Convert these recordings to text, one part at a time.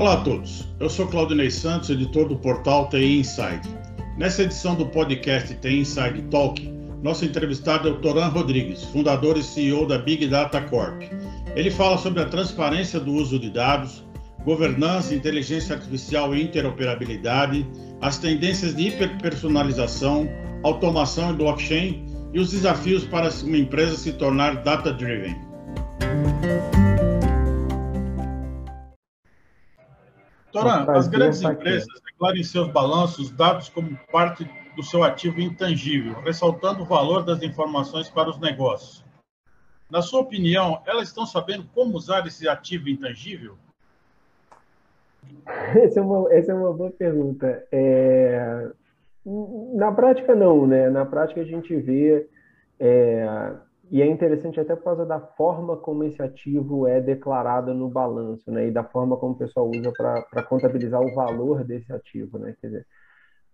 Olá a todos, eu sou Claudinei Santos, editor do portal TI Inside. Nessa edição do podcast TI Inside Talk, nosso entrevistado é o Toran Rodrigues, fundador e CEO da Big Data Corp. Ele fala sobre a transparência do uso de dados, governança, inteligência artificial e interoperabilidade, as tendências de hiperpersonalização, automação e blockchain e os desafios para uma empresa se tornar data-driven. Toran, as grandes empresas declaram em seus balanços dados como parte do seu ativo intangível, ressaltando o valor das informações para os negócios. Na sua opinião, elas estão sabendo como usar esse ativo intangível? Essa é uma, essa é uma boa pergunta. É... Na prática, não, né? Na prática, a gente vê, é... e é interessante até por causa da forma como esse ativo é declarado no balanço, né? E da forma como o pessoal usa para contabilizar o valor desse ativo, né? Quer dizer,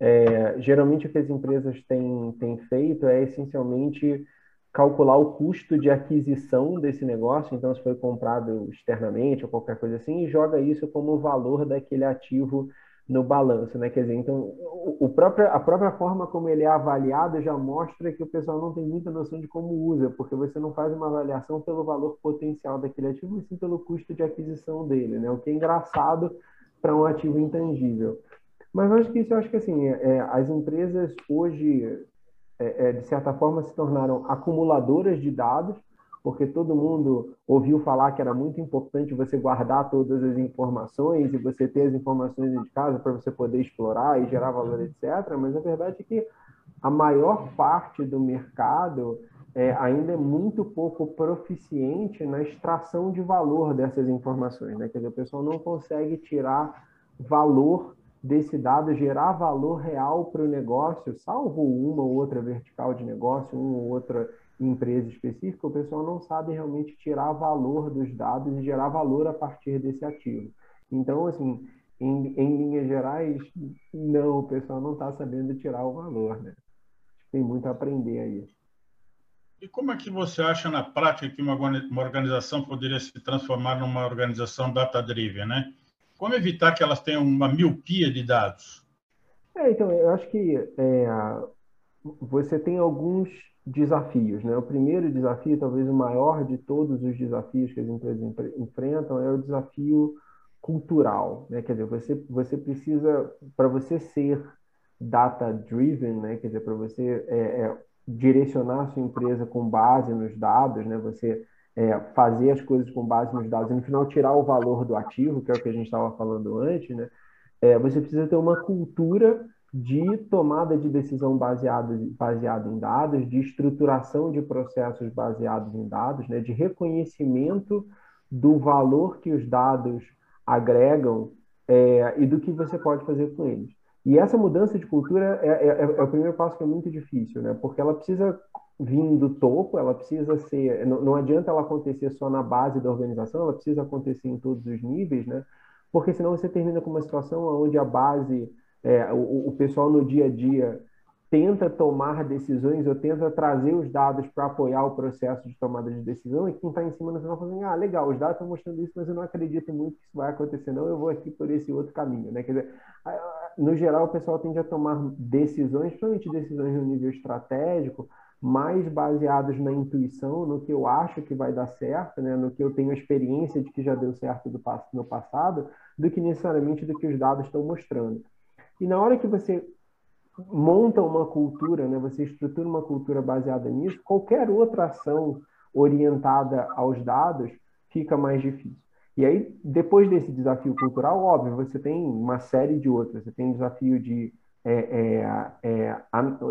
é... geralmente o que as empresas têm, têm feito é essencialmente calcular o custo de aquisição desse negócio, então se foi comprado externamente ou qualquer coisa assim, e joga isso como o valor daquele ativo no balanço, né? Quer dizer, então o, próprio, a própria forma como ele é avaliado já mostra que o pessoal não tem muita noção de como usa, porque você não faz uma avaliação pelo valor potencial daquele ativo, mas sim pelo custo de aquisição dele, né? O que é engraçado para um ativo intangível. Mas acho que isso, eu acho que assim, é, as empresas hoje é, é, de certa forma, se tornaram acumuladoras de dados, porque todo mundo ouviu falar que era muito importante você guardar todas as informações e você ter as informações de casa para você poder explorar e gerar valor, etc. Mas a verdade é que a maior parte do mercado é, ainda é muito pouco proficiente na extração de valor dessas informações. Né? Quer dizer, o pessoal não consegue tirar valor desse dado gerar valor real para o negócio, salvo uma ou outra vertical de negócio, uma ou outra empresa específica, o pessoal não sabe realmente tirar valor dos dados e gerar valor a partir desse ativo. Então, assim, em, em linhas gerais, não, o pessoal não está sabendo tirar o valor, né? Tem muito a aprender aí. E como é que você acha na prática que uma, uma organização poderia se transformar numa organização data-driven, né? Como evitar que elas tenham uma miopia de dados? É, então, eu acho que é, você tem alguns desafios. Né? O primeiro desafio, talvez o maior de todos os desafios que as empresas enfrentam, é o desafio cultural. Né? Quer dizer, você, você precisa, para você ser data-driven, né? quer dizer, para você é, é, direcionar a sua empresa com base nos dados, né? você é, fazer as coisas com base nos dados e no final tirar o valor do ativo, que é o que a gente estava falando antes, né? É, você precisa ter uma cultura de tomada de decisão baseada, baseada em dados, de estruturação de processos baseados em dados, né? de reconhecimento do valor que os dados agregam é, e do que você pode fazer com eles. E essa mudança de cultura é, é, é, o primeiro passo que é muito difícil, né? porque ela precisa vir do topo, ela precisa ser, não, não adianta ela acontecer só na base da organização, ela precisa acontecer em todos os níveis, né? Porque senão você termina com uma situação onde a base, é, o, o pessoal no dia a dia tenta tomar decisões ou tenta trazer os dados para apoiar o processo de tomada de decisão e quem está em cima no final falando, ah, legal, os dados estão mostrando isso, mas eu não acredito muito que isso vai acontecer, não, eu vou aqui por esse outro caminho, né? Quer dizer, no geral, o pessoal tende a tomar decisões, principalmente decisões no nível estratégico, mais baseados na intuição, no que eu acho que vai dar certo, né, no que eu tenho experiência de que já deu certo do, no passado, do que necessariamente do que os dados estão mostrando. E na hora que você monta uma cultura, né, você estrutura uma cultura baseada nisso, qualquer outra ação orientada aos dados fica mais difícil. E aí, depois desse desafio cultural, óbvio, você tem uma série de outros. Você tem desafio de é, é, é,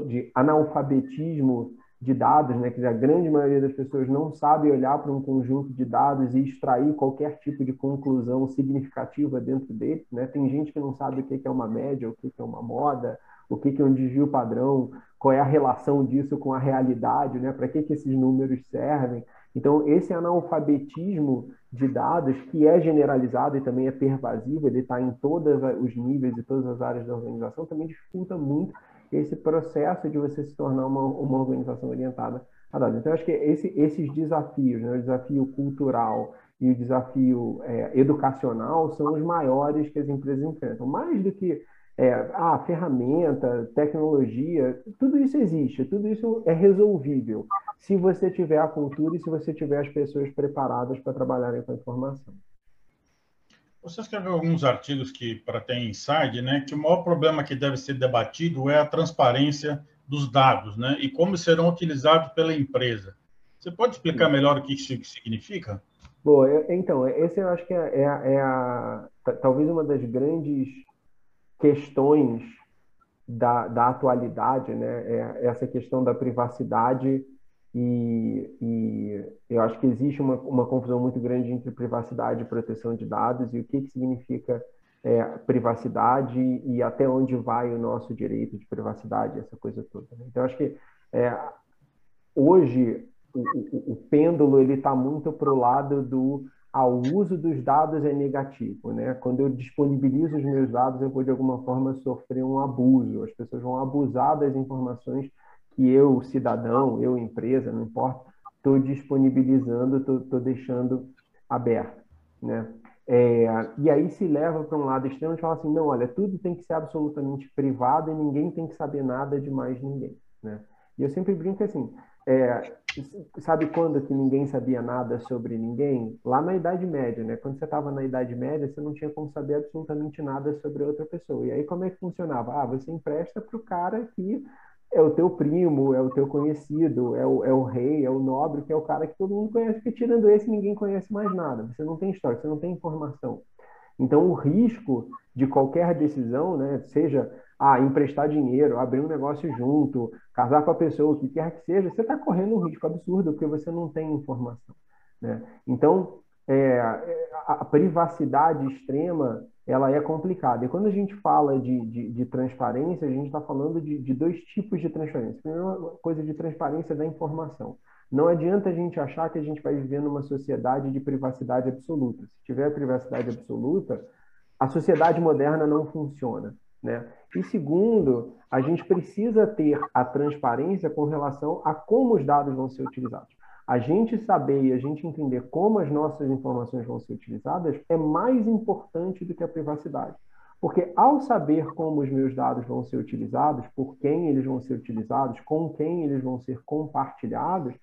de analfabetismo de dados, né? Quer dizer, a grande maioria das pessoas não sabe olhar para um conjunto de dados e extrair qualquer tipo de conclusão significativa dentro dele, né? Tem gente que não sabe o que é uma média, o que é uma moda, o que é um desvio padrão, qual é a relação disso com a realidade, né? Para que, que esses números servem? Então, esse analfabetismo de dados, que é generalizado e também é pervasivo, ele está em todos os níveis e todas as áreas da organização, também dificulta muito esse processo de você se tornar uma, uma organização orientada a dados. Então, acho que esse, esses desafios, né, o desafio cultural e o desafio é, educacional são os maiores que as empresas enfrentam. Mais do que é, a ferramenta, tecnologia, tudo isso existe, tudo isso é resolvível se você tiver a cultura e se você tiver as pessoas preparadas para trabalharem com a informação. Você escreveu alguns artigos que para ter inside, né, que o maior problema que deve ser debatido é a transparência dos dados, né, e como serão utilizados pela empresa. Você pode explicar melhor o que isso significa? Bom, então, esse eu acho que é, é, é a, talvez uma das grandes questões da, da atualidade, né? É essa questão da privacidade e, e, eu acho que existe uma, uma confusão muito grande entre privacidade e proteção de dados e o que, que significa é, privacidade e até onde vai o nosso direito de privacidade, essa coisa toda. Né? Então, acho que é, hoje o, o, o pêndulo ele está muito para o lado do ah, o uso dos dados é negativo, né? Quando eu disponibilizo os meus dados, eu vou de alguma forma sofrer um abuso. As pessoas vão abusar das informações que eu, cidadão, eu, empresa, não importa, estou disponibilizando, estou deixando aberto, né? É, e aí se leva para um lado extremo e fala assim, não, olha, tudo tem que ser absolutamente privado e ninguém tem que saber nada de mais ninguém, né? E eu sempre brinco assim, é, sabe quando que ninguém sabia nada sobre ninguém? Lá na Idade Média, né? Quando você estava na Idade Média, você não tinha como saber absolutamente nada sobre outra pessoa. E aí como é que funcionava? Ah, você empresta para o cara que é o teu primo, é o teu conhecido, é o, é o rei, é o nobre, que é o cara que todo mundo conhece, porque tirando esse ninguém conhece mais nada. Você não tem história, você não tem informação. Então o risco de qualquer decisão, né, seja ah, emprestar dinheiro, abrir um negócio junto, casar com a pessoa, o que quer que seja, você está correndo um risco absurdo porque você não tem informação. Né? Então, é, a privacidade extrema ela é complicada. E quando a gente fala de, de, de transparência, a gente está falando de, de, dois tipos de transparência. Primeiro, coisa de transparência da informação. Não adianta a gente achar que a gente vai viver numa sociedade de privacidade absoluta. Se tiver privacidade absoluta, a sociedade moderna não funciona. Né? E segundo, a gente precisa ter a transparência com relação a como os dados vão ser utilizados. A gente saber e a gente entender como as nossas informações vão ser utilizadas é mais importante do que a privacidade. Porque ao saber como os meus dados vão ser utilizados, por quem eles vão ser utilizados, com quem eles vão ser compartilhados,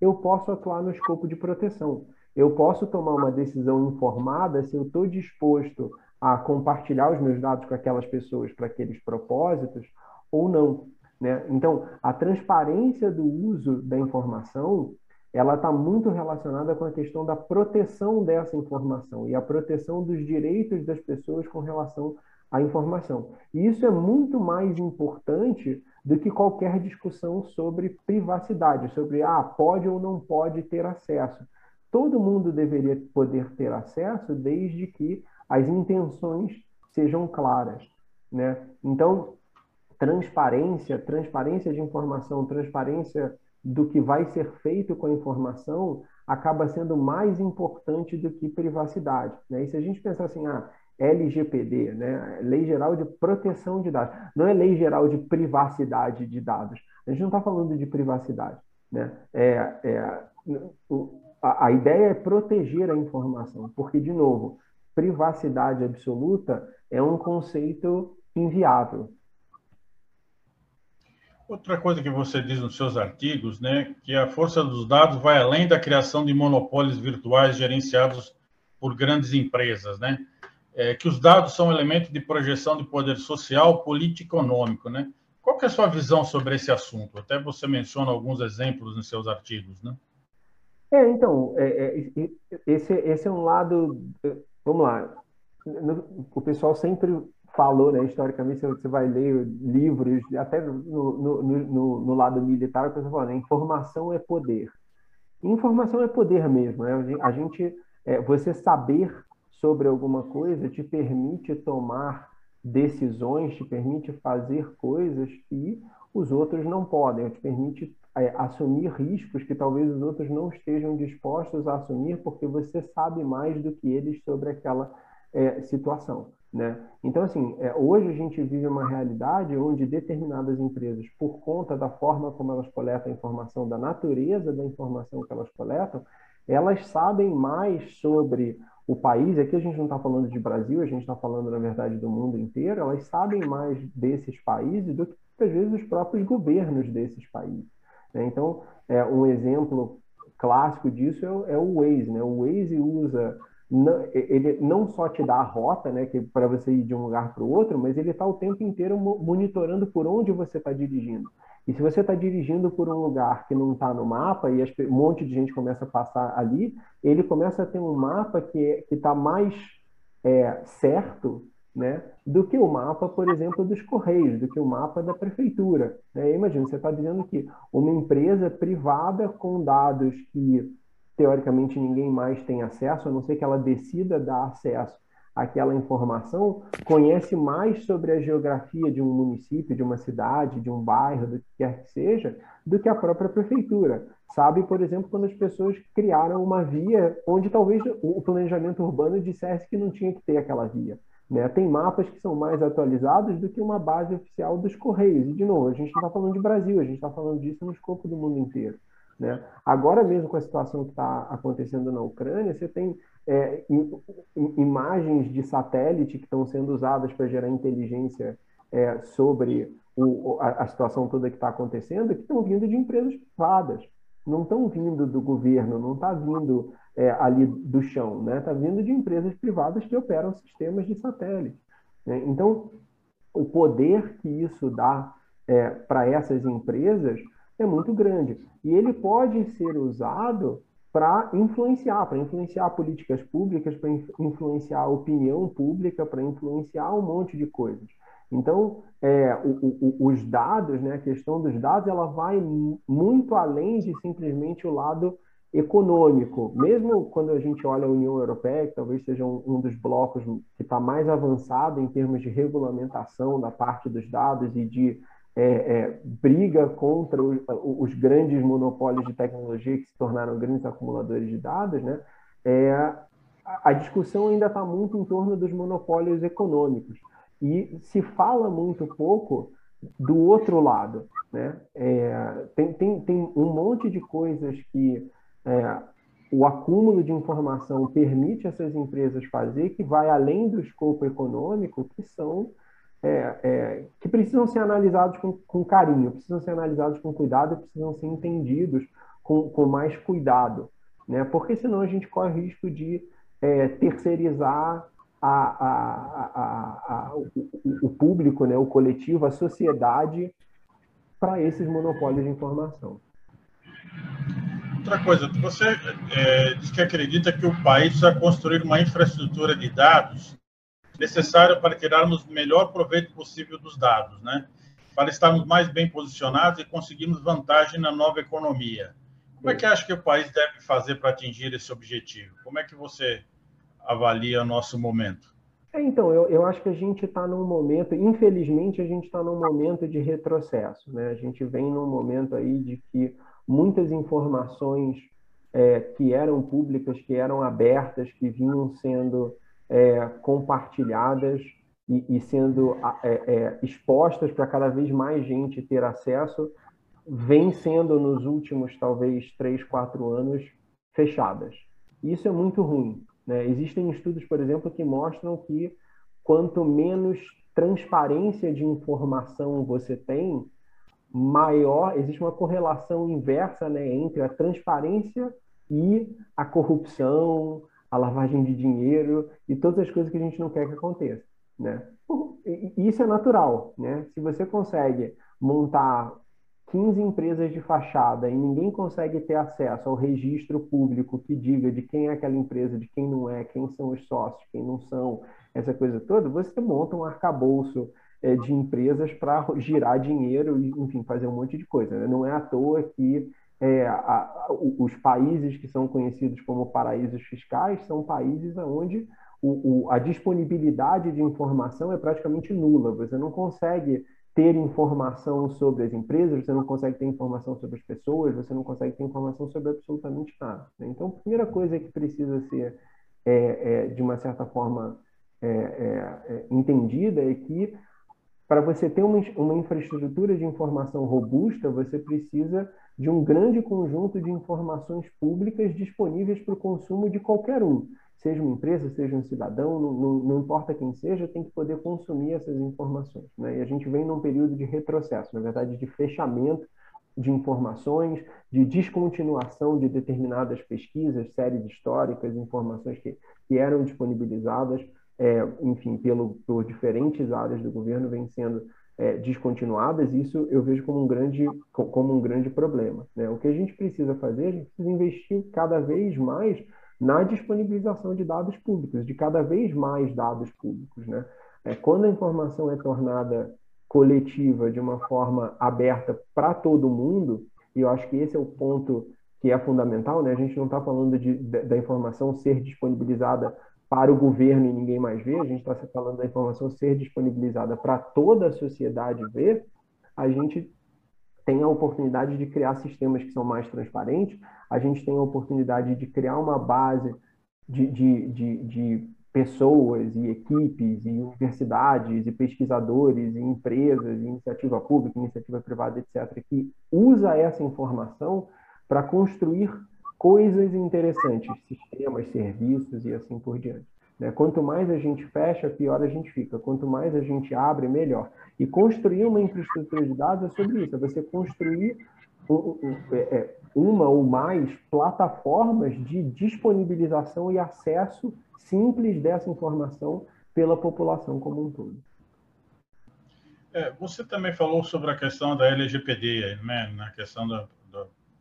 eu posso atuar no escopo de proteção. Eu posso tomar uma decisão informada se eu estou disposto a compartilhar os meus dados com aquelas pessoas para aqueles propósitos ou não. Né? Então, a transparência do uso da informação ela está muito relacionada com a questão da proteção dessa informação e a proteção dos direitos das pessoas com relação à informação. E isso é muito mais importante do que qualquer discussão sobre privacidade, sobre ah, pode ou não pode ter acesso. Todo mundo deveria poder ter acesso desde que as intenções sejam claras, né? Então, transparência, transparência de informação, transparência do que vai ser feito com a informação acaba sendo mais importante do que privacidade. Né? E se a gente pensar assim, ah, LGPD, né? Lei Geral de Proteção de Dados, não é Lei Geral de Privacidade de Dados. A gente não está falando de privacidade. Né? É, é, a, a ideia é proteger a informação, porque, de novo, privacidade absoluta é um conceito inviável. Outra coisa que você diz nos seus artigos, né, que a força dos dados vai além da criação de monopólios virtuais gerenciados por grandes empresas, né? É, que os dados são um elemento de projeção de poder social, político econômico, né? Qual que é a sua visão sobre esse assunto? Até você menciona alguns exemplos nos seus artigos, né? É, então, é, é, esse, esse é um lado, vamos lá, o pessoal sempre falou, né, historicamente, você vai ler livros, até no, no, no, no lado militar, o pessoal fala, né, informação é poder. Informação é poder mesmo, né? A gente, é, você saber sobre alguma coisa te permite tomar decisões, te permite fazer coisas que os outros não podem, te permite é, assumir riscos que talvez os outros não estejam dispostos a assumir, porque você sabe mais do que eles sobre aquela é, situação. Né? Então, assim, é, hoje a gente vive uma realidade onde determinadas empresas, por conta da forma como elas coletam a informação, da natureza da informação que elas coletam, elas sabem mais sobre o país. Aqui a gente não está falando de Brasil, a gente está falando, na verdade, do mundo inteiro. Elas sabem mais desses países do que, às vezes, os próprios governos desses países. Né? Então, é, um exemplo clássico disso é, é o Waze. Né? O Waze usa não, ele não só te dá a rota, né, que para você ir de um lugar para o outro, mas ele está o tempo inteiro monitorando por onde você está dirigindo. E se você está dirigindo por um lugar que não está no mapa e um monte de gente começa a passar ali, ele começa a ter um mapa que está mais é, certo né, do que o mapa, por exemplo, dos Correios, do que o mapa da prefeitura. Né? Imagina, você está dizendo que uma empresa privada com dados que teoricamente ninguém mais tem acesso, a não ser que ela decida dar acesso àquela informação, conhece mais sobre a geografia de um município, de uma cidade, de um bairro, do que quer que seja, do que a própria prefeitura. Sabe, por exemplo, quando as pessoas criaram uma via onde talvez o planejamento urbano dissesse que não tinha que ter aquela via. Né? Tem mapas que são mais atualizados do que uma base oficial dos Correios. E, de novo, a gente não está falando de Brasil, a gente está falando disso no escopo do mundo inteiro. Né? Agora mesmo com a situação que está acontecendo na Ucrânia, você tem é, imagens de satélite que estão sendo usadas para gerar inteligência é, sobre o, a, a, situação toda que está acontecendo, que estão vindo de empresas privadas, não estão vindo do governo, não está vindo é, ali do chão, está né? Tá vindo de empresas privadas que operam sistemas de satélite. Né? Então, o poder que isso dá é, para essas empresas é muito grande. E ele pode ser usado para influenciar, para influenciar políticas públicas, para influenciar a opinião pública, para influenciar um monte de coisas. Então, é, o, o, os dados, né, a questão dos dados, ela vai muito além de simplesmente o lado econômico. Mesmo quando a gente olha a União Europeia, que talvez seja um, um dos blocos que está mais avançado em termos de regulamentação da parte dos dados e de é, é, briga contra os, os, grandes monopólios de tecnologia que se tornaram grandes acumuladores de dados, né? É, a discussão ainda está muito em torno dos monopólios econômicos e se fala muito pouco do outro lado, né? É, tem, tem, tem um monte de coisas que é, o acúmulo de informação permite essas empresas fazer que vai além do escopo econômico, que são é, é, que precisam ser analisados com, com, carinho, precisam ser analisados com cuidado, precisam ser entendidos com, com mais cuidado, né? Porque senão a gente corre o risco de é, terceirizar a, a, a, o, o, público, né? o coletivo, a sociedade para esses monopólios de informação. Outra coisa, você é, diz que acredita que o país precisa construir uma infraestrutura de dados necessário para tirarmos o melhor proveito possível dos dados, né? Para estarmos mais bem posicionados e conseguirmos vantagem na nova economia. Como é que acha que o país deve fazer para atingir esse objetivo? Como é que você avalia o nosso momento? É, então, eu, eu acho que a gente está num momento, infelizmente, a gente está num momento de retrocesso. Né? A gente vem num momento aí de que muitas informações é, que eram públicas, que eram abertas, que vinham sendo é, compartilhadas e, e sendo é, é, expostas para cada vez mais gente ter acesso, vem sendo nos últimos talvez três, quatro anos fechadas. Isso é muito ruim. Né? Existem estudos, por exemplo, que mostram que quanto menos transparência de informação você tem, maior existe uma correlação inversa né, entre a transparência e a corrupção, a lavagem de dinheiro e todas as coisas que a gente não quer que aconteça, né? Isso é natural, né? Se você consegue montar 15 empresas de fachada e ninguém consegue ter acesso ao registro público que diga de quem é aquela empresa, de quem não é, quem são os sócios, quem não são, essa coisa toda, você monta um arcabouço é, de empresas para girar dinheiro e, enfim, fazer um monte de coisa. Né? Não é à toa que é, a, os países que são conhecidos como paraísos fiscais são países onde o, o, a disponibilidade de informação é praticamente nula. Você não consegue ter informação sobre as empresas, você não consegue ter informação sobre as pessoas, você não consegue ter informação sobre absolutamente nada. Né? Então, a primeira coisa que precisa ser, é, é, de uma certa forma, é, é, entendida é que para você ter uma, uma infraestrutura de informação robusta, você precisa de um grande conjunto de informações públicas disponíveis para o consumo de qualquer um, seja uma empresa, seja um cidadão, não, não, não, importa quem seja, tem que poder consumir essas informações. Né? E a gente vem num período de retrocesso, na verdade, de fechamento de informações, de descontinuação de determinadas pesquisas, séries históricas, informações que, que eram disponibilizadas é, enfim, pelo, por diferentes áreas do governo vêm sendo é, descontinuadas, isso eu vejo como um grande, como um grande problema. Né? O que a gente precisa fazer, a gente precisa investir cada vez mais na disponibilização de dados públicos, de cada vez mais dados públicos. Né? É, quando a informação é tornada coletiva de uma forma aberta para todo mundo, e eu acho que esse é o ponto que é fundamental, né? a gente não está falando de, da informação ser disponibilizada para o governo e ninguém mais vê, a gente está falando da informação ser disponibilizada para toda a sociedade ver, a gente tem a oportunidade de criar sistemas que são mais transparentes, a gente tem a oportunidade de criar uma base de, de, de, de pessoas e equipes e universidades e pesquisadores e empresas, e iniciativa pública, iniciativa privada, etc., que usa essa informação para construir coisas interessantes, sistemas, serviços e assim por diante. Né? Quanto mais a gente fecha, pior a gente fica. Quanto mais a gente abre, melhor. E construir uma infraestrutura de dados é sobre isso. É você construir é, é, uma ou mais plataformas de disponibilização e acesso simples dessa informação pela população como um todo. É, você também falou sobre a questão da LGPD, né, na questão da, da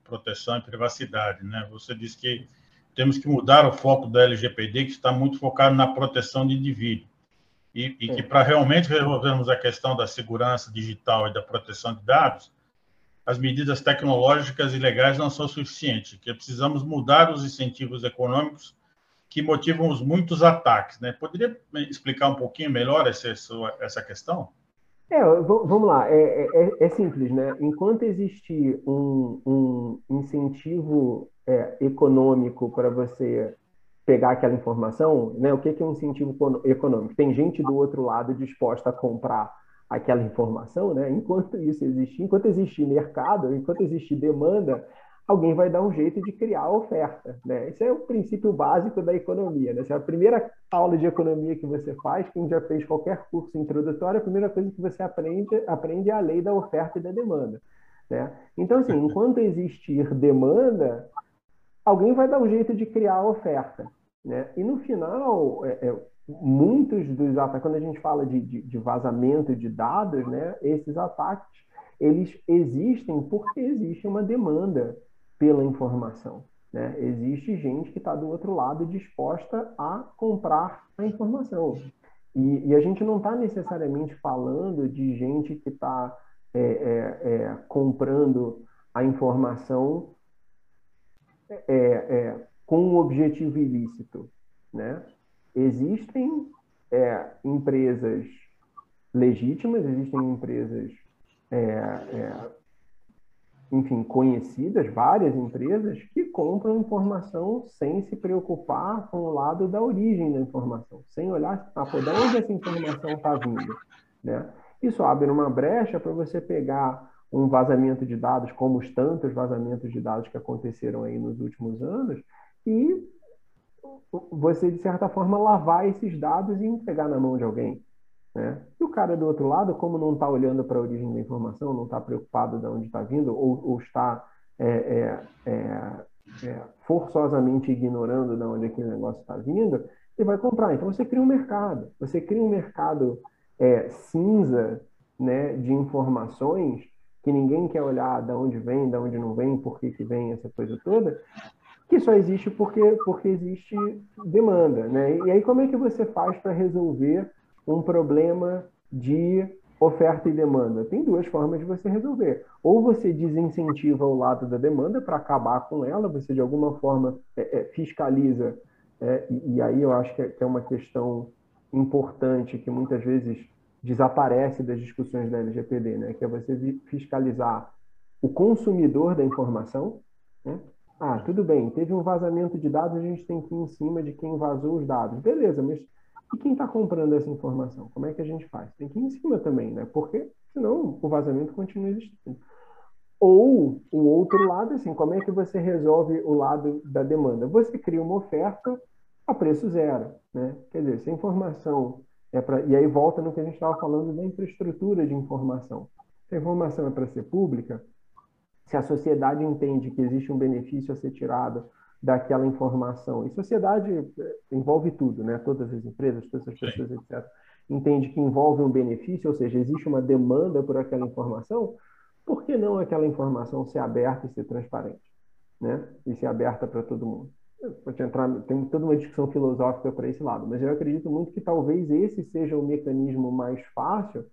proteção e privacidade. Né? Você disse que temos que mudar o foco da LGPD, que está muito focado na proteção de indivíduo. E, e que para realmente resolvermos a questão da segurança digital e da proteção de dados, as medidas tecnológicas e legais não são suficientes, que precisamos mudar os incentivos econômicos que motivam os muitos ataques. Né? Poderia explicar um pouquinho melhor essa, essa questão? É, vamos lá, é, é, é, simples, né? Enquanto existir um, um incentivo é, econômico para você pegar aquela informação, né? O que é um incentivo econômico? Tem gente do outro lado disposta a comprar aquela informação, né? Enquanto isso existir, enquanto existir mercado, enquanto existir demanda, alguém vai dar um jeito de criar a oferta. Né? Esse é o princípio básico da economia. Né? Essa é a primeira aula de economia que você faz, quem já fez qualquer curso introdutório, a primeira coisa que você aprende, aprende é a lei da oferta e da demanda. Né? Então, assim, enquanto existir demanda, alguém vai dar um jeito de criar a oferta. Né? E no final, é, é, muitos dos ataques, quando a gente fala de, de, de vazamento de dados, né, esses ataques eles existem porque existe uma demanda pela informação. Né? Existe gente que está do outro lado disposta a comprar a informação. E, e a gente não está necessariamente falando de gente que está é, é, é, comprando a informação é, é, com um objetivo ilícito. Né? Existem é, empresas legítimas, existem empresas enfim, conhecidas, várias empresas que compram informação sem se preocupar com o lado da origem da informação, sem olhar ah, onde essa informação está vindo. Né? Isso abre uma brecha para você pegar um vazamento de dados, como os tantos vazamentos de dados que aconteceram aí nos últimos anos, e você, de certa forma, lavar esses dados e entregar na mão de alguém. Né? E o cara do outro lado, como não está olhando para a origem da informação, não está preocupado de onde está vindo, ou, ou está é, é, é, é, forçosamente ignorando de onde aquele negócio está vindo, ele vai comprar. Então você cria um mercado. Você cria um mercado é, cinza né, de informações que ninguém quer olhar de onde vem, de onde não vem, por que, que vem, essa coisa toda, que só existe porque, porque existe demanda. Né? E aí como é que você faz para resolver um problema de oferta e demanda? Tem duas formas de você resolver. Ou você desincentiva o lado da demanda para acabar com ela, você de alguma forma é, é, fiscaliza, é, e, e, aí eu acho que é, que é uma questão importante que muitas vezes desaparece das discussões da LGPD, né? que é você fiscalizar o consumidor da informação. Né? Ah, tudo bem, teve um vazamento de dados, a gente tem que ir em cima de quem vazou os dados. Beleza, mas E quem está comprando essa informação? Como é que a gente faz? Tem que ir em cima também, né? Porque senão o vazamento continua existindo. Ou o outro lado, assim, como é que você resolve o lado da demanda? Você cria uma oferta a preço zero, né? Quer dizer, se a informação é para e aí volta no que a gente estava falando da infraestrutura de informação. Se a informação é para ser pública, se a sociedade entende que existe um benefício a ser tirado daquela informação. E sociedade eh, envolve tudo, né? Todas as empresas, todas as pessoas, Sim. etc. Entende que envolve um benefício, ou seja, existe uma demanda por aquela informação. Por que não aquela informação ser aberta e ser transparente, né? E ser aberta para todo mundo? Pode entrar, tem toda uma discussão filosófica para esse lado, mas eu acredito muito que talvez esse seja o mecanismo mais fácil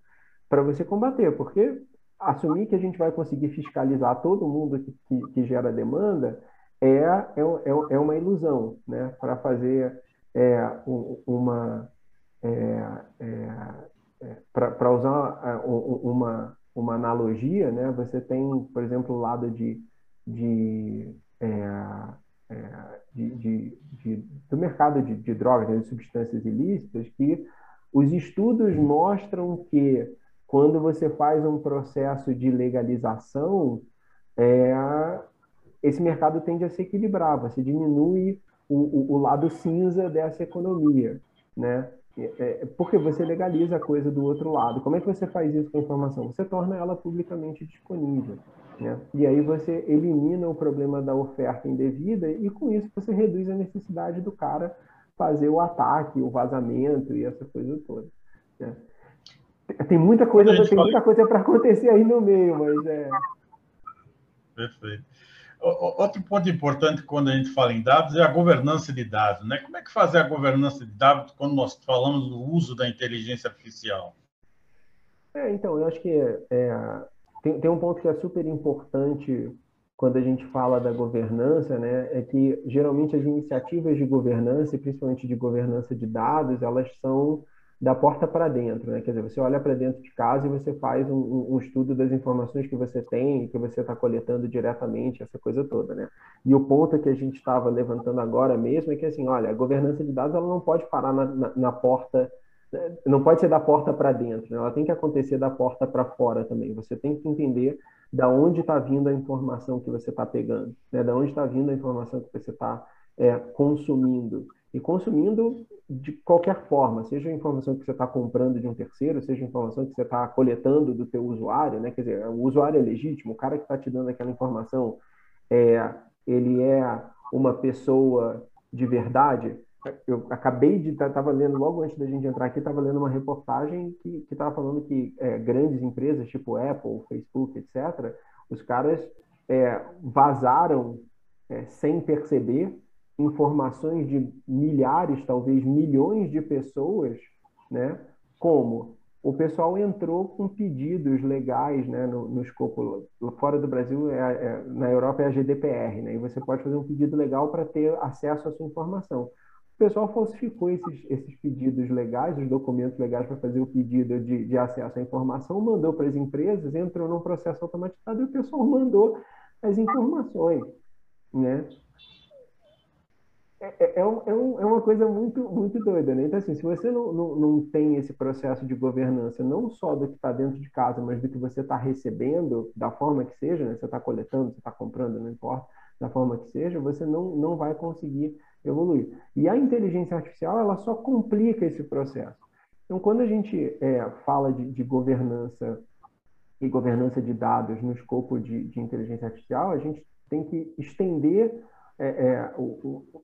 para você combater, porque assumir que a gente vai conseguir fiscalizar todo mundo que, que, que gera demanda é, é, é, é uma ilusão, né? Para fazer é, uma é, é, é para usar uma, uma analogia, né? Você tem, por exemplo, o lado de, de, de, de, de do mercado de, drogas, né? de substâncias ilícitas, que os estudos mostram que quando você faz um processo de legalização, é, esse mercado tende a se equilibrar, você diminui o, o, lado cinza dessa economia, né? É, é, porque você legaliza a coisa do outro lado. Como é que você faz isso com a informação? Você torna ela publicamente disponível. Né? E aí você elimina o problema da oferta indevida e com isso você reduz a necessidade do cara fazer o ataque, o vazamento e essa coisa toda. Né? Tem muita coisa, tem muita coisa para acontecer aí no meio, mas é. Perfeito. Outro ponto importante quando a gente fala em dados é a governança de dados, né? Como é que fazer a governança de dados quando nós falamos do uso da inteligência artificial? É, então, eu acho que é, tem, tem um ponto que é super importante quando a gente fala da governança, né? É que geralmente as iniciativas de governança, e principalmente de governança de dados, elas são da porta para dentro, né? Quer dizer, você olha para dentro de casa e você faz um, um, estudo das informações que você tem, que você está coletando diretamente, essa coisa toda, né? E o ponto que a gente estava levantando agora mesmo é que, assim, olha, a governança de dados ela não pode parar na, na, na porta, né? não pode ser da porta para dentro, né? ela tem que acontecer da porta para fora também. Você tem que entender da onde está vindo a informação que você está pegando, né? Da onde está vindo a informação que você está é, consumindo e consumindo de qualquer forma, seja a informação que você está comprando de um terceiro, seja a informação que você está coletando do teu usuário, né? Quer dizer, o usuário é legítimo, o cara que está te dando aquela informação, é, ele é uma pessoa de verdade. Eu acabei de estava tá, lendo logo antes da gente entrar aqui, estava lendo uma reportagem que estava falando que é, grandes empresas tipo Apple, Facebook, etc., os caras é, vazaram é, sem perceber informações de milhares, talvez milhões de pessoas, né? Como o pessoal entrou com pedidos legais, né, no, no escopo fora do Brasil, é, é, na Europa é a GDPR, né? E você pode fazer um pedido legal para ter acesso à sua informação. O pessoal falsificou esses, esses pedidos legais, os documentos legais para fazer o pedido de, de acesso à informação, mandou para as empresas, entrou num processo automatizado e o pessoal mandou as informações, né? É, é, é, é, um, é uma coisa muito, muito doida, né? Então, assim, se você não, não, não tem esse processo de governança, não só do que está dentro de casa, mas do que você está recebendo, da forma que seja, né? Você está coletando, você está comprando, não importa, da forma que seja, você não, não vai conseguir evoluir. E a inteligência artificial, ela só complica esse processo. Então, quando a gente é, fala de, de governança e governança de dados no escopo de, de inteligência artificial, a gente tem que estender é, é,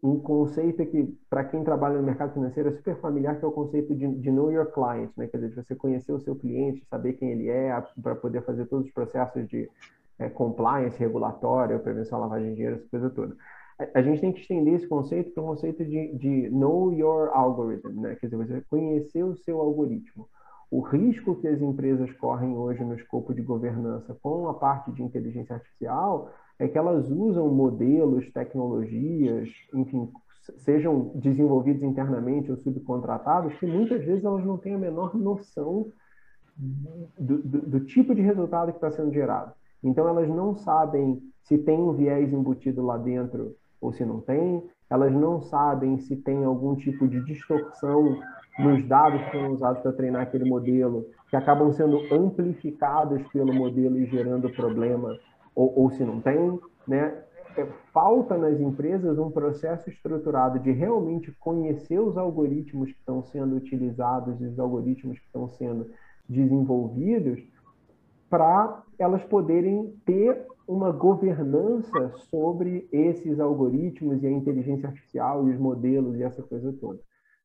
um conceito que, para quem trabalha no mercado financeiro, é super familiar, que é o conceito de, de know your client, né? quer dizer, você conhecer o seu cliente, saber quem ele é, para poder fazer todos os processos de é, compliance, regulatório, prevenção à lavagem de dinheiro, essa coisa toda. A, a gente tem que estender esse conceito para o conceito de, de know your algorithm, né? quer dizer, você conhecer o seu algoritmo. O risco que as empresas correm hoje no escopo de governança com a parte de inteligência artificial é que elas usam modelos, tecnologias, enfim, sejam desenvolvidos internamente ou subcontratados, que muitas vezes elas não têm a menor noção do, do, do tipo de resultado que está sendo gerado. Então, elas não sabem se tem um viés embutido lá dentro ou se não tem, elas não sabem se tem algum tipo de distorção nos dados que foram usados para treinar aquele modelo, que acabam sendo amplificados pelo modelo e gerando problema, ou, ou se não tem, né? É, falta nas empresas um processo estruturado de realmente conhecer os algoritmos que estão sendo utilizados os algoritmos que estão sendo desenvolvidos para elas poderem ter uma governança sobre esses algoritmos e a inteligência artificial e os modelos e essa coisa toda,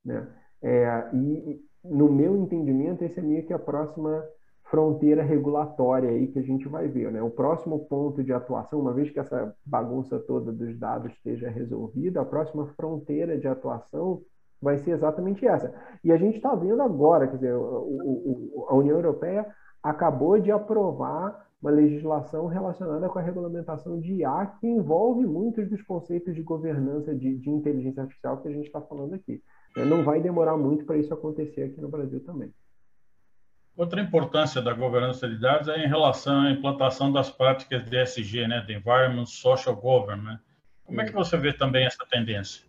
né? É, e no meu entendimento esse é meio que a próxima fronteira regulatória aí que a gente vai ver, né? O próximo ponto de atuação, uma vez que essa bagunça toda dos dados esteja resolvida, a próxima fronteira de atuação vai ser exatamente essa. E a gente está vendo agora, quer dizer, o, o, a União Europeia acabou de aprovar uma legislação relacionada com a regulamentação de IA, que envolve muitos dos conceitos de governança de, de inteligência artificial que a gente está falando aqui. Né? Não vai demorar muito para isso acontecer aqui no Brasil também. Outra importância da governança de dados é em relação à implantação das práticas de ESG, né, de Environment Social Government. Como é que você vê também essa tendência?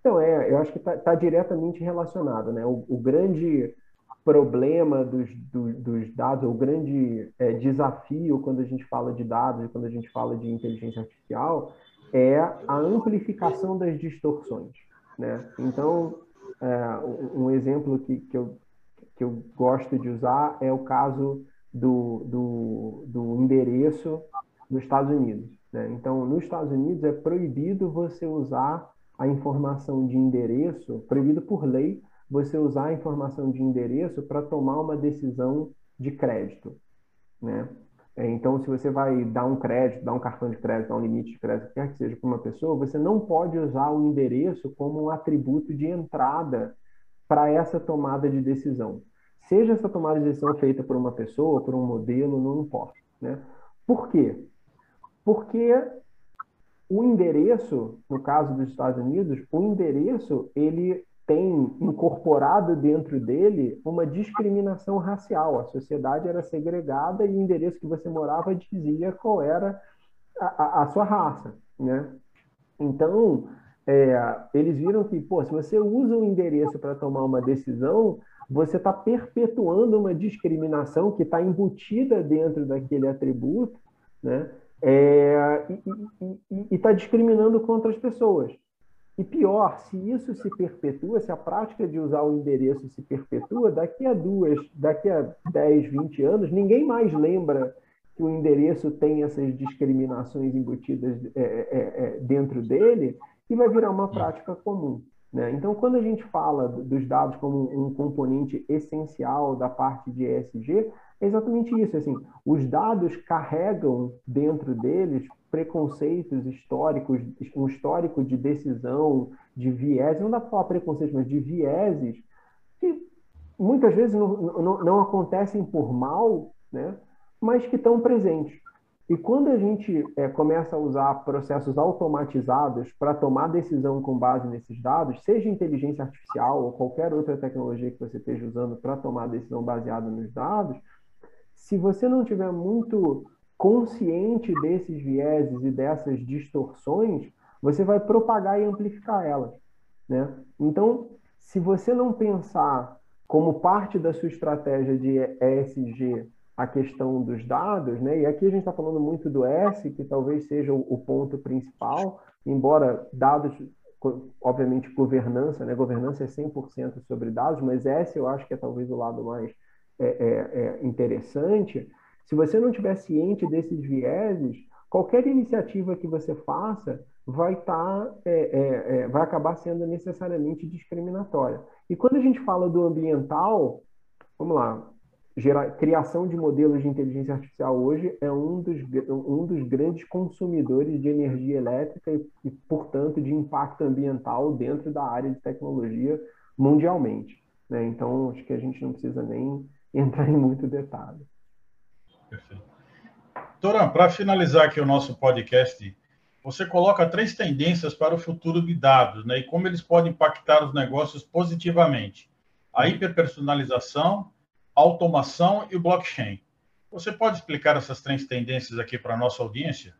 Então, é, eu acho que está tá diretamente relacionado. Né? O, o grande problema dos, do, dos dados, o grande é, desafio quando a gente fala de dados quando a gente fala de inteligência artificial é a amplificação das distorções. Né? Então, é, um exemplo que, que, eu, que eu gosto de usar é o caso do, do, do endereço nos Estados Unidos. Né? Então, nos Estados Unidos é proibido você usar a informação de endereço, proibido por lei, você usar a informação de endereço para tomar uma decisão de crédito, né? É, então, se você vai dar um crédito, dar um cartão de crédito, dar um limite de crédito, quer que seja para uma pessoa, você não pode usar o endereço como um atributo de entrada para essa tomada de decisão. Seja essa tomada de decisão feita por uma pessoa, por um modelo, não importa. Né? Por quê? Porque o endereço, no caso dos Estados Unidos, o endereço ele tem incorporado dentro dele uma discriminação racial. A sociedade era segregada e o endereço que você morava dizia qual era a, a, a sua raça, né? Então, é, eles viram que, pô, se você usa o endereço para tomar uma decisão, você está perpetuando uma discriminação que está embutida dentro daquele atributo, né? É, e está discriminando contra as pessoas. E pior, se isso se perpetua, se a prática de usar o endereço se perpetua, daqui a duas, daqui a 10, 20 anos, ninguém mais lembra que o endereço tem essas discriminações embutidas é, é, é, dentro dele e vai virar uma prática comum. Né? Então, quando a gente fala dos dados como um componente essencial da parte de ESG, é exatamente isso. Assim, os dados carregam dentro deles preconceitos históricos, um histórico de decisão, de viés, não dá para falar preconceitos, mas de vieses, que muitas vezes não, não, não acontecem por mal, né? mas que estão presentes. E quando a gente é, começa a usar processos automatizados para tomar decisão com base nesses dados, seja inteligência artificial ou qualquer outra tecnologia que você esteja usando para tomar decisão baseada nos dados, se você não tiver muito consciente desses vieses e dessas distorções, você vai propagar e amplificar elas. Né? Então, se você não pensar como parte da sua estratégia de ESG a questão dos dados, né? e aqui a gente está falando muito do S, que talvez seja o, ponto principal, embora dados, obviamente, governança, né? governança é 100% sobre dados, mas S eu acho que é talvez o lado mais é, é, é interessante, se você não estiver ciente desses vieses, qualquer iniciativa que você faça vai estar, tá, é, é, é, vai acabar sendo necessariamente discriminatória. E quando a gente fala do ambiental, vamos lá, gera, criação de modelos de inteligência artificial hoje é um dos, um dos grandes consumidores de energia elétrica e, e, portanto, de impacto ambiental dentro da área de tecnologia mundialmente. Né? Então, acho que a gente não precisa nem entrar em muito detalhe. Perfeito. Toran, para finalizar aqui o nosso podcast, você coloca três tendências para o futuro de dados, né? E como eles podem impactar os negócios positivamente: a hiperpersonalização, automação e o blockchain. Você pode explicar essas três tendências aqui para a nossa audiência?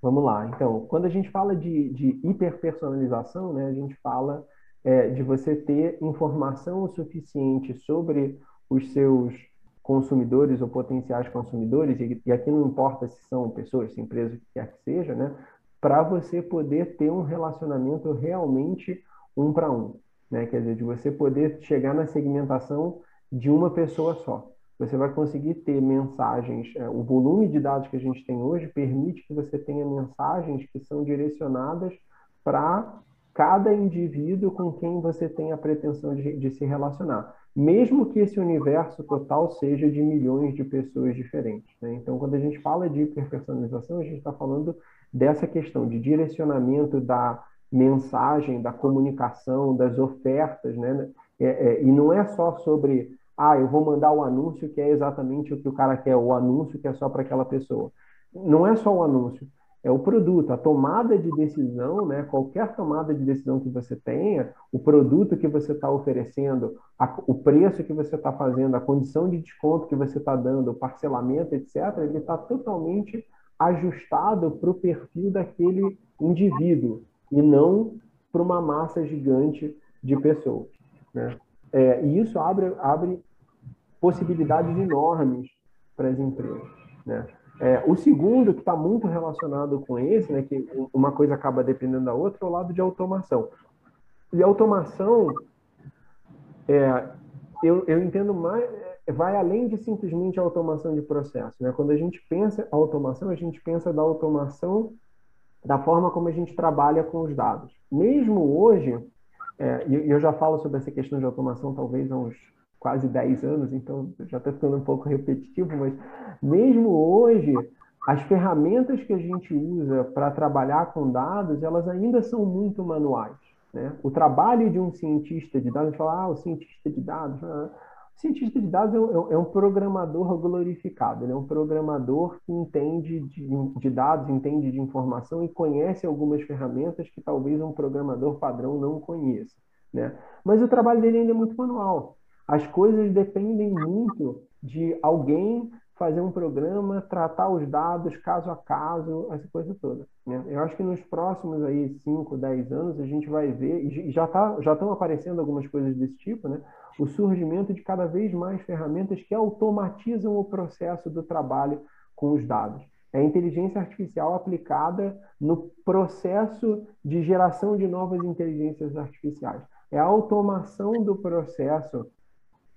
Vamos lá. Então, quando a gente fala de, de hiperpersonalização, né, a gente fala é, de você ter informação o suficiente sobre os seus consumidores ou potenciais consumidores, e, e aqui não importa se são pessoas, se empresas, que quer que seja, né, para você poder ter um relacionamento realmente um para um. Né? Quer dizer, de você poder chegar na segmentação de uma pessoa só você vai conseguir ter mensagens. É, o volume de dados que a gente tem hoje permite que você tenha mensagens que são direcionadas para cada indivíduo com quem você tem a pretensão de, de, se relacionar, mesmo que esse universo total seja de milhões de pessoas diferentes. Né? Então, quando a gente fala de hiperpersonalização, a gente está falando dessa questão de direcionamento da mensagem, da comunicação, das ofertas, né? É, é, e não é só sobre ah, eu vou mandar o anúncio que é exatamente o que o cara quer, o anúncio que é só para aquela pessoa. Não é só o anúncio, é o produto, a tomada de decisão, né? Qualquer tomada de decisão que você tenha, o produto que você está oferecendo, a, o preço que você está fazendo, a condição de desconto que você está dando, o parcelamento, etc., ele está totalmente ajustado para o perfil daquele indivíduo e não para uma massa gigante de pessoas. Né? É, e isso abre, abre possibilidades enormes para as empresas. Né? É, o segundo, que está muito relacionado com esse, né, que uma coisa acaba dependendo da outra, é o lado de automação. E automação, é, eu, eu entendo mais, é, vai além de simplesmente a automação de processo. Né? Quando a gente pensa automação, a gente pensa da automação da forma como a gente trabalha com os dados. Mesmo hoje, é, e eu já falo sobre essa questão de automação talvez há uns quase 10 anos, então já está ficando um pouco repetitivo, mas mesmo hoje, as ferramentas que a gente usa para trabalhar com dados, elas ainda são muito manuais. Né? O trabalho de um cientista de dados, a gente fala, ah, o cientista de dados, ah, cientista de dados é um, é um, programador glorificado, ele é um programador que entende de, de, dados, entende de informação e conhece algumas ferramentas que talvez um programador padrão não conheça. Né? Mas o trabalho dele ainda é muito manual. As coisas dependem muito de alguém fazer um programa, tratar os dados caso a caso, essa coisa toda. Né? Eu acho que nos próximos aí 5, 10 anos a gente vai ver, e já tá, já estão aparecendo algumas coisas desse tipo, né? o surgimento de cada vez mais ferramentas que automatizam o processo do trabalho com os dados. É a inteligência artificial aplicada no processo de geração de novas inteligências artificiais. É a automação do processo,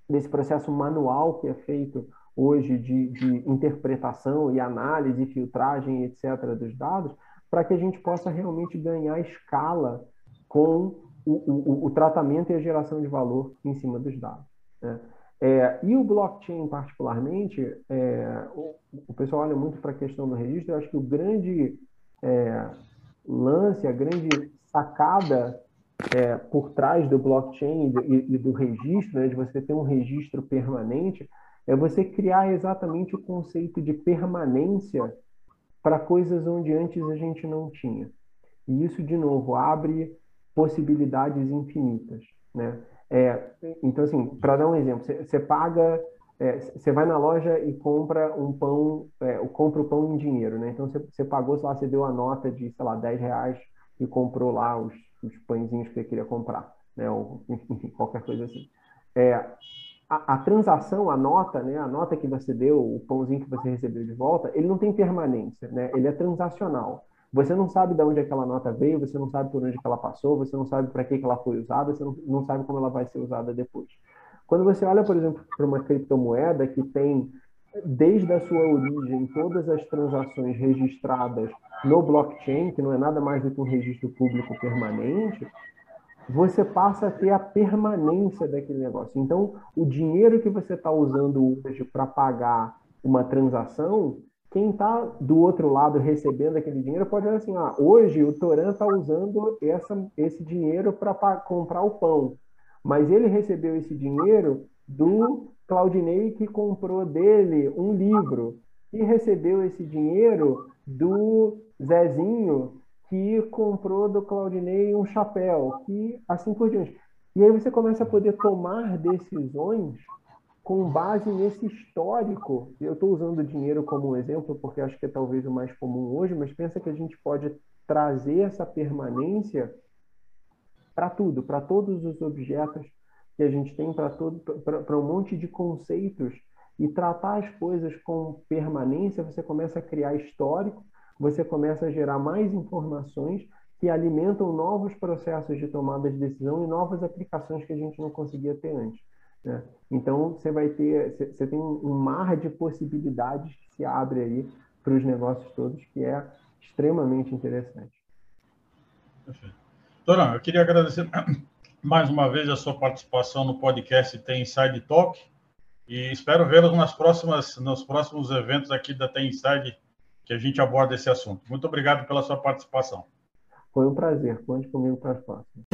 desse processo manual que é feito hoje de, de interpretação e análise, filtragem, etc., dos dados, para que a gente possa realmente ganhar escala com o, o, o, tratamento e a geração de valor em cima dos dados. Né? É, e o blockchain, particularmente, é, o, o, pessoal olha muito para a questão do registro. Eu acho que o grande é, lance, a grande sacada é, por trás do blockchain e, e do registro, né, de você ter um registro permanente, é você criar exatamente o conceito de permanência para coisas onde antes a gente não tinha. E isso, de novo, abre possibilidades infinitas, né? É, então, assim, para dar um exemplo, você paga, você é, vai na loja e compra um pão, é, compra o pão em dinheiro, né? Então, você pagou, sei lá, você deu a nota de, sei lá, 10 reais e comprou lá os, os pãezinhos que você queria comprar, né? Ou, qualquer coisa assim. É, a, a, transação, a nota, né, a nota que você deu, o pãozinho que você recebeu de volta, ele não tem permanência, né? Ele é transacional. Você não sabe de onde aquela nota veio, você não sabe por onde ela passou, você não sabe para que, que ela foi usada, você não, não sabe como ela vai ser usada depois. Quando você olha, por exemplo, para uma criptomoeda que tem, desde a sua origem, todas as transações registradas no blockchain, que não é nada mais do que um registro público permanente, você passa a ter a permanência daquele negócio. Então, o dinheiro que você está usando hoje para pagar uma transação, quem está do outro lado recebendo aquele dinheiro pode dizer assim: ah, hoje o Toran está usando essa, esse dinheiro para comprar o pão, mas ele recebeu esse dinheiro do Claudinei que comprou dele um livro e recebeu esse dinheiro do Zezinho que comprou do Claudinei um chapéu, que assim por diante. E aí você começa a poder tomar decisões com base nesse histórico, eu estou usando o dinheiro como um exemplo porque acho que é talvez o mais comum hoje, mas pensa que a gente pode trazer essa permanência para tudo, para todos os objetos que a gente tem, para um monte de conceitos e tratar as coisas com permanência, você começa a criar histórico, você começa a gerar mais informações que alimentam novos processos de tomada de decisão e novas aplicações que a gente não conseguia ter antes. Né? Então, você vai ter, você tem um mar de possibilidades que se abre aí para os negócios todos, que é extremamente interessante. Perfeito. Dorão, eu queria agradecer mais uma vez a sua participação no podcast Tem Inside Talk e espero vê-los nas próximas, nos próximos eventos aqui da Tem Inside que a gente aborda esse assunto. Muito obrigado pela sua participação. Foi um prazer. Conte comigo para as próximas.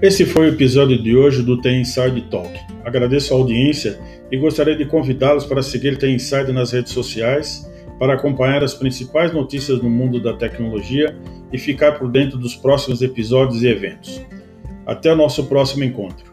Esse foi o episódio de hoje do Tem Inside Talk. Agradeço a audiência e gostaria de convidá-los para seguir Tem Inside nas redes sociais para acompanhar as principais notícias no mundo da tecnologia e ficar por dentro dos próximos episódios e eventos. Até o nosso próximo encontro.